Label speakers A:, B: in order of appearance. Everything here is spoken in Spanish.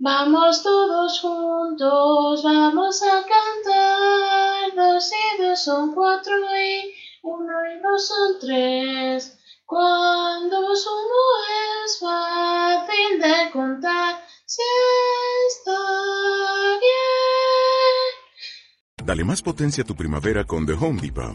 A: Vamos todos juntos, vamos a cantar. Dos y dos son cuatro y uno y dos son tres. Cuando sumo es fácil de contar, si está bien.
B: Dale más potencia a tu primavera con The Home Depot.